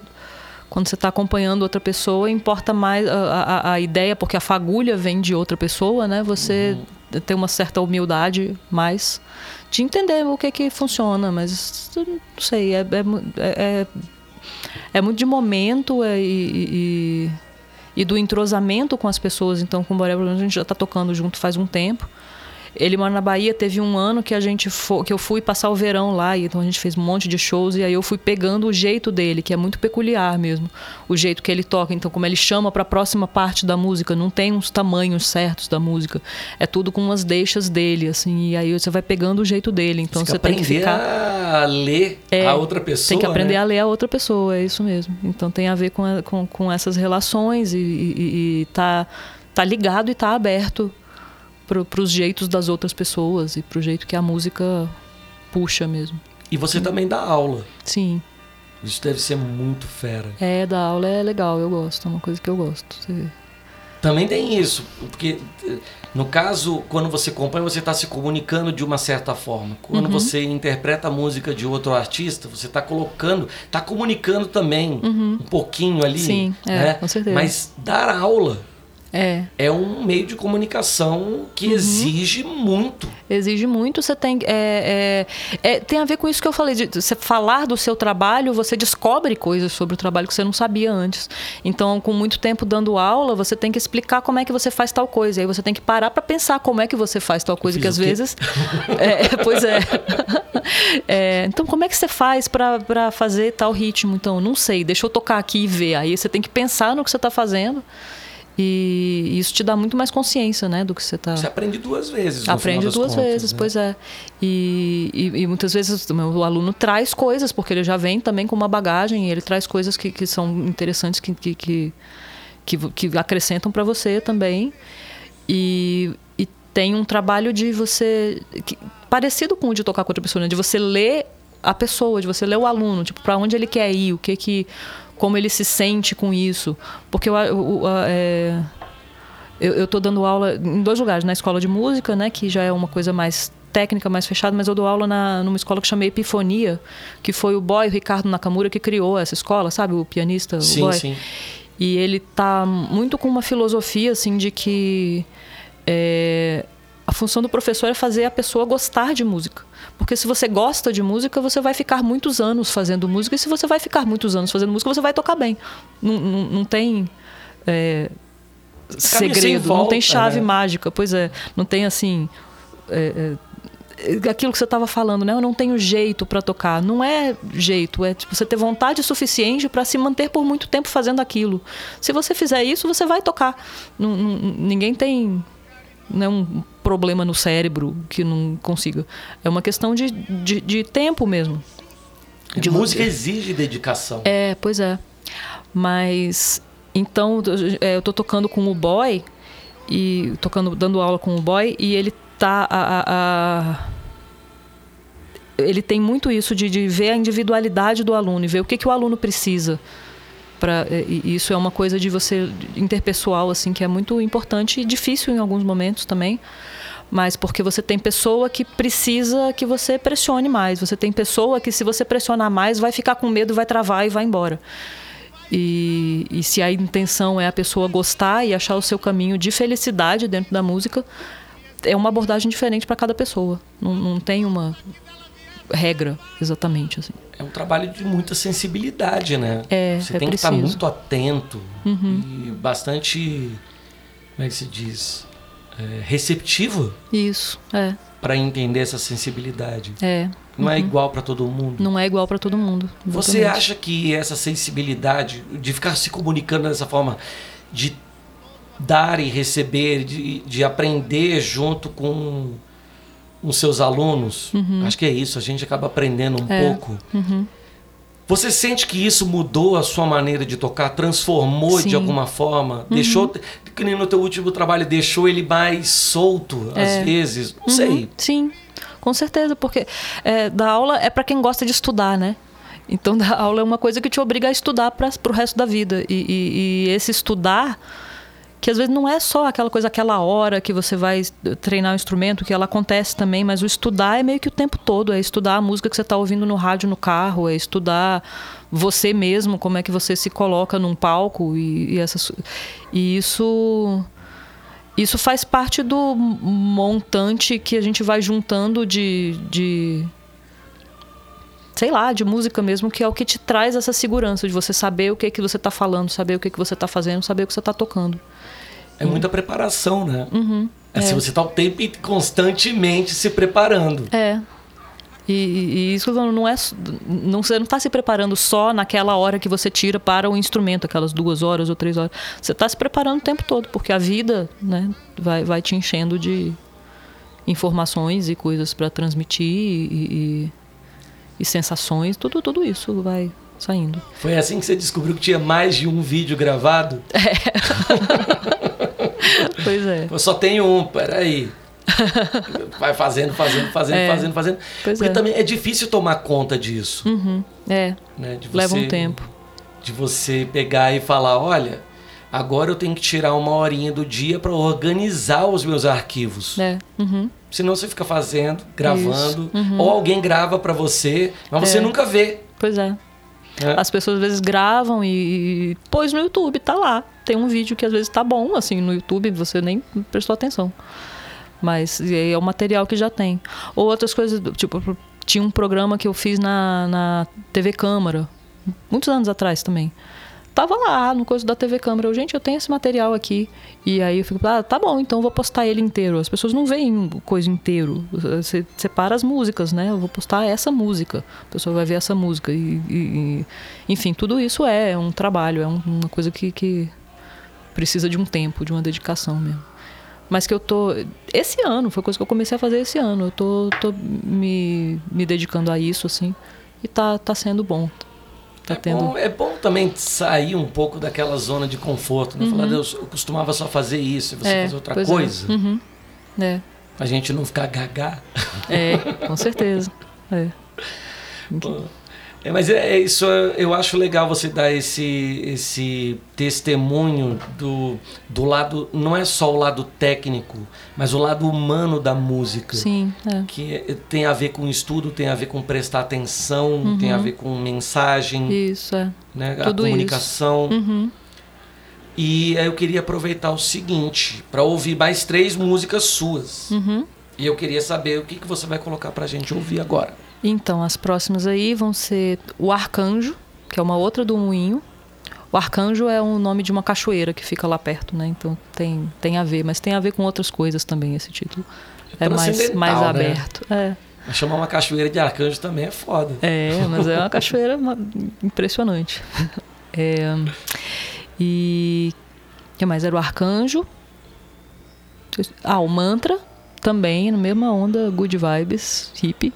quando você está acompanhando outra pessoa, importa mais a, a- a ideia, porque a fagulha vem de outra pessoa, né? Você tem uma certa humildade mais de entender o que que funciona, mas não sei, é, é, é, é- é muito de momento é, e, e- e do entrosamento com as pessoas. Então, com o menos, a gente já está tocando junto faz um tempo. Ele mora na Bahia, teve um ano que a gente fo- que eu fui passar o verão lá, então a gente fez um monte de shows e aí eu fui pegando o jeito dele, que é muito peculiar mesmo, o jeito que ele toca, então como ele chama para a próxima parte da música, não tem uns tamanhos certos da música, é tudo com umas deixas dele, assim, e aí você vai pegando o jeito dele, então Você você, tem que ficar a ler É, a outra pessoa. tem que aprender né? a ler a outra pessoa, é isso mesmo. Então tem a ver com, a- com, com essas relações e, e, e tá, tá ligado e tá aberto para os jeitos das outras pessoas e pro jeito que a música puxa mesmo. E você também dá aula. Sim, Isso deve ser muito fera. é, da aula é legal, eu gosto, é uma coisa que eu gosto. Você- Também tem isso, porque no caso, quando você compõe, você está se comunicando de uma certa forma. Quando Uhum. você interpreta a música de outro artista, você está colocando, está comunicando também um pouquinho ali. Uhum. Sim, é, né? com certeza. Mas dar aula É, é um meio de comunicação Uhum. que exige muito. Exige muito, você tem. É, é, é, tem a ver com isso que eu falei, de você falar do seu trabalho, você descobre coisas sobre o trabalho que você não sabia antes. Então, com muito tempo dando aula, você tem que explicar como é que você faz tal coisa. Aí você tem que parar para pensar como é que você faz tal coisa, Fiz que às vezes. É, (laughs) pois é. (laughs) É, Então, como é que você faz para fazer tal ritmo? Então, não sei, deixa eu tocar aqui e ver. Aí você tem que pensar no que você está fazendo. E isso te dá muito mais consciência, né, do que você está Você aprende duas vezes. Aprende duas contas, vezes, né? pois é. E, e, e muitas vezes o meu- o aluno traz coisas, porque ele já vem também com uma bagagem, e ele traz coisas que, que são interessantes, que, que, que, que, que acrescentam para você também. E, e tem um trabalho de você. que- parecido com o de tocar com outra pessoa, né? de você ler a pessoa, de você ler o aluno, tipo, para onde ele quer ir, o que que. Como ele se sente com isso. Porque eu, o- o- a- é, eu, eu tô dando aula em dois lugares, na escola de música, né, que já é uma coisa mais técnica, mais fechada, mas eu dou aula na, numa escola que chamei Epifonia, que foi o boy, o Ricardo Nakamura, que criou essa escola, sabe? O pianista, o Sim, boy. sim. E ele tá muito com uma filosofia, assim, de que é, a função do professor é fazer a pessoa gostar de música. Porque se você gosta de música, você vai ficar muitos anos fazendo música. E se você vai ficar muitos anos fazendo música, você vai tocar bem. Não, não, não tem é, segredo, não tem volta, chave né? mágica. Pois é, não tem assim. é, é, aquilo que você estava falando, né? Eu não tenho jeito para tocar. Não é jeito, é tipo, você ter vontade suficiente para se manter por muito tempo fazendo aquilo. Se você fizer isso, você vai tocar. Não- não- ninguém tem né, um problema no cérebro que não consiga. É uma questão de, de, de tempo mesmo. De música exige dedicação. é, pois é. Mas então é, eu tô tocando com o boy e tocando, dando aula com o boy e ele tá a, a- a- ele tem muito isso de, de ver a individualidade do aluno e ver o que, que o aluno precisa para isso é uma coisa de você interpessoal assim que é muito importante e difícil em alguns momentos também. Mas porque você tem pessoa que precisa que você pressione mais. Você tem pessoa que se você pressionar mais vai ficar com medo vai travar e vai embora. E, e se a intenção é a pessoa gostar e achar o seu caminho de felicidade dentro da música é uma abordagem diferente para cada pessoa. Não, não tem uma regra exatamente assim É um trabalho de muita sensibilidade, né? É, Você é tem que estar preciso. muito atento Uhum. e bastante, como é que se diz, É, receptivo isso é para entender essa sensibilidade. é Não é igual para todo mundo. não é igual para todo mundo Você exatamente. acha que essa sensibilidade de ficar se comunicando dessa forma, de dar e receber, de, de aprender junto com os seus alunos, acho que é isso, a gente acaba aprendendo um Uhum. É. pouco. Você sente que isso mudou a sua maneira de tocar, transformou de Sim. alguma forma, deixou, que nem no teu último trabalho, deixou ele mais solto, às vezes, não sei. Sim, com certeza, porque é, dar aula é para quem gosta de estudar, né? Então, (laughs) dar aula é uma coisa que te obriga a estudar para o resto da vida. E, e, e, esse estudar, que às vezes não é só aquela coisa, aquela hora que você vai treinar o um instrumento, que ela acontece também, mas o estudar é meio que o tempo todo. É estudar a música que você está ouvindo no rádio, no carro, é estudar você mesmo, como é que você se coloca num palco. E, e, essas, e isso. Isso faz parte do montante que a gente vai juntando de, de sei lá, de música mesmo, que é o que te traz essa segurança de você saber o que que você está falando, saber o que que você está fazendo, saber o que você está tocando. É muita preparação, né? Uhum, é, Se você está o tempo constantemente se preparando. É. E, e, isso não é. Não, você não está se preparando só naquela hora que você tira para o instrumento, aquelas duas horas ou três horas. Você está se preparando o tempo todo, porque a vida né, vai, vai te enchendo de informações e coisas para transmitir e, e e sensações, tudo, tudo isso vai saindo. Foi assim que você descobriu que tinha mais de um vídeo gravado? É. (laughs) (laughs) pois é. Eu só tenho um, peraí. Vai fazendo, fazendo, fazendo, é. fazendo, fazendo. Pois Porque é. também é difícil tomar conta disso. Uhum. É. Né? Você, Leva um tempo. De você pegar e falar, olha, agora eu tenho que tirar uma horinha do dia para organizar os meus arquivos. É. Uhum. Senão você fica fazendo, gravando, uhum. ou alguém grava para você, mas você é. nunca vê. Pois é. É. As pessoas às vezes gravam e, e pôs no YouTube, tá lá. Tem um vídeo que às vezes tá bom, assim, no YouTube, você nem prestou atenção. Mas é o material que já tem. Ou outras coisas, tipo, tinha um programa que eu fiz na, na TV Câmara, muitos anos atrás também tava lá no coisa da TV Câmara. Eu, gente, eu tenho esse material aqui. E aí eu fico, ah, tá bom, então eu vou postar ele inteiro. As pessoas não veem coisa inteiro. Você separa as músicas, né? Eu vou postar essa música. A pessoa vai ver essa música. E, e enfim, tudo isso é um trabalho, é uma coisa que, que precisa de um tempo, de uma dedicação mesmo. Mas que eu tô. Esse ano, foi coisa que eu comecei a fazer esse ano. Eu tô, tô me, me dedicando a isso, assim. E tá, tá sendo bom. Tá é, tendo... bom, é bom também sair um pouco daquela zona de conforto. Né? Uhum. Falar, Deus, eu costumava só fazer isso, e você é, fazer outra é. coisa. É. Uhum. é. A gente não ficar gagá. É, com certeza. É. (laughs) É, mas é, é, isso, eu acho legal você dar esse, esse testemunho do, do lado, não é só o lado técnico, mas o lado humano da música. Sim. É. Que é, tem a ver com estudo, tem a ver com prestar atenção, uhum. tem a ver com mensagem. Isso, é. Né, Tudo a comunicação. Uhum. E eu queria aproveitar o seguinte, para ouvir mais três músicas suas. Uhum. E eu queria saber o que, que você vai colocar pra gente ouvir agora. Então, as próximas aí vão ser o Arcanjo, que é uma outra do Moinho. O Arcanjo é o nome de uma cachoeira que fica lá perto, né? Então tem, tem a ver, mas tem a ver com outras coisas também esse título. É, é mais, mais né? aberto. É. Mas chamar uma cachoeira de arcanjo também é foda. É, mas é uma cachoeira impressionante. (laughs) É, e o que mais? Era o arcanjo. Ah, o mantra também, na mesma onda, good vibes, hippie.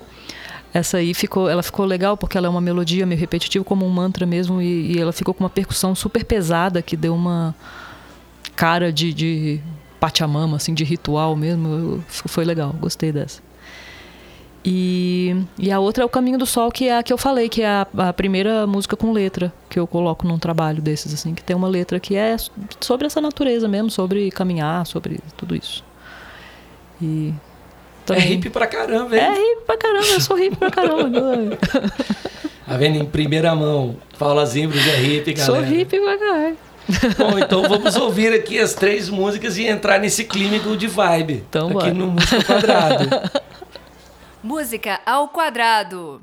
Essa aí ficou, ela ficou legal porque ela é uma melodia meio repetitiva, como um mantra mesmo, e, e ela ficou com uma percussão super pesada que deu uma cara de, de Pachamama, assim, de ritual mesmo. Foi legal, gostei dessa. E, e a outra é o Caminho do Sol, que é a que eu falei, que é a, a, primeira música com letra que eu coloco num trabalho desses, assim, que tem uma letra que é sobre essa natureza mesmo, sobre caminhar, sobre tudo isso. E também. É hippie pra caramba, hein? É hippie pra caramba, eu sou hippie pra caramba. (laughs) tá vendo? Em primeira mão, Paula Zimbros é hippie, galera. Sou hippie pra caramba. Bom, então vamos ouvir aqui as três músicas e entrar nesse clínico de vibe. Então, aqui bora. no Música Quadrado. (laughs) Música ao quadrado.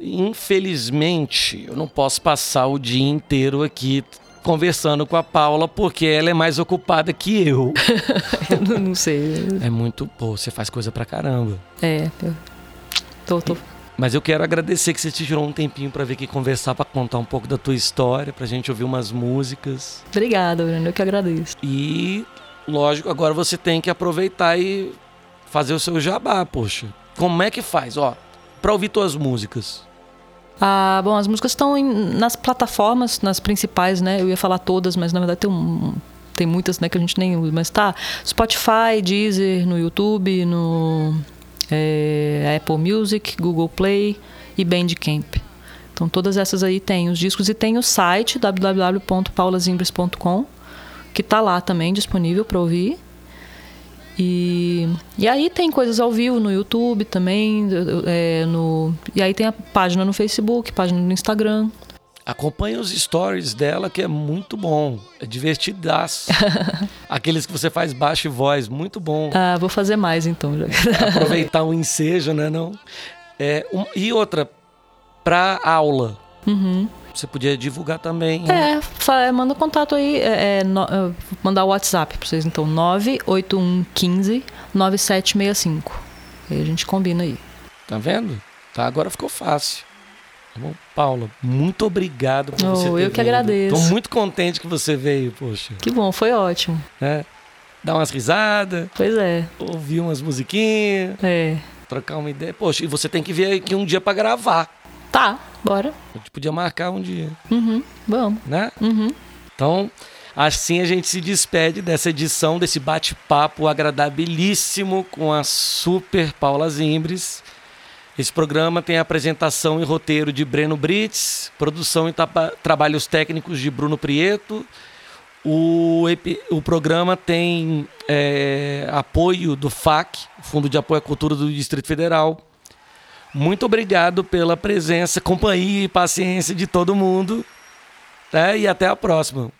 Infelizmente, eu não posso passar o dia inteiro aqui conversando com a Paula, porque ela é mais ocupada que eu. (laughs) eu não sei. É muito. Pô, você faz coisa pra caramba. É, eu tô, tô. Mas eu quero agradecer que você te tirou um tempinho para vir aqui conversar, para contar um pouco da tua história, pra gente ouvir umas músicas. Obrigada, Bruno, eu que agradeço. E, lógico, agora você tem que aproveitar e fazer o seu jabá, poxa. Como é que faz, ó, pra ouvir tuas músicas? Ah, bom, as músicas estão nas plataformas, nas principais, né? Eu ia falar todas, mas na verdade tem, um, tem muitas né, que a gente nem usa. Mas tá, Spotify, Deezer, no YouTube, no é, Apple Music, Google Play e Bandcamp. Então todas essas aí tem os discos e tem o site www.paulazimbres.com que tá lá também disponível para ouvir. E, e aí tem coisas ao vivo no YouTube também, é, no, e aí tem a página no Facebook, página no Instagram. Acompanhe os stories dela, que é muito bom. É divertidaço. (laughs) Aqueles que você faz baixo e voz, muito bom. Ah, vou fazer mais então. (laughs) Aproveitar o ensejo, né? Não? É, um, e outra, para aula. Uhum. Você podia divulgar também. É, é manda contato aí, é, é, no, mandar o WhatsApp para vocês, então, 98115 9765. Aí a gente combina aí. Tá vendo? Tá, agora ficou fácil. Tá bom? Paula, muito obrigado por oh, você ter Eu vindo. que agradeço. Tô muito contente que você veio, poxa. Que bom, foi ótimo. É. Dar umas risadas. Pois é. Ouvir umas musiquinhas. É. Trocar uma ideia. Poxa, e você tem que vir aqui um dia para gravar. Tá, bora. A gente podia marcar um dia. Uhum, vamos. Né? Uhum. Então, assim a gente se despede dessa edição, desse bate-papo agradabilíssimo com a super Paula Zimbres. Esse programa tem apresentação e roteiro de Breno Brits, produção e trabalhos técnicos de Bruno Prieto. O, o programa tem é, apoio do FAC, Fundo de Apoio à Cultura do Distrito Federal. Muito obrigado pela presença, companhia e paciência de todo mundo. Né? E até a próxima.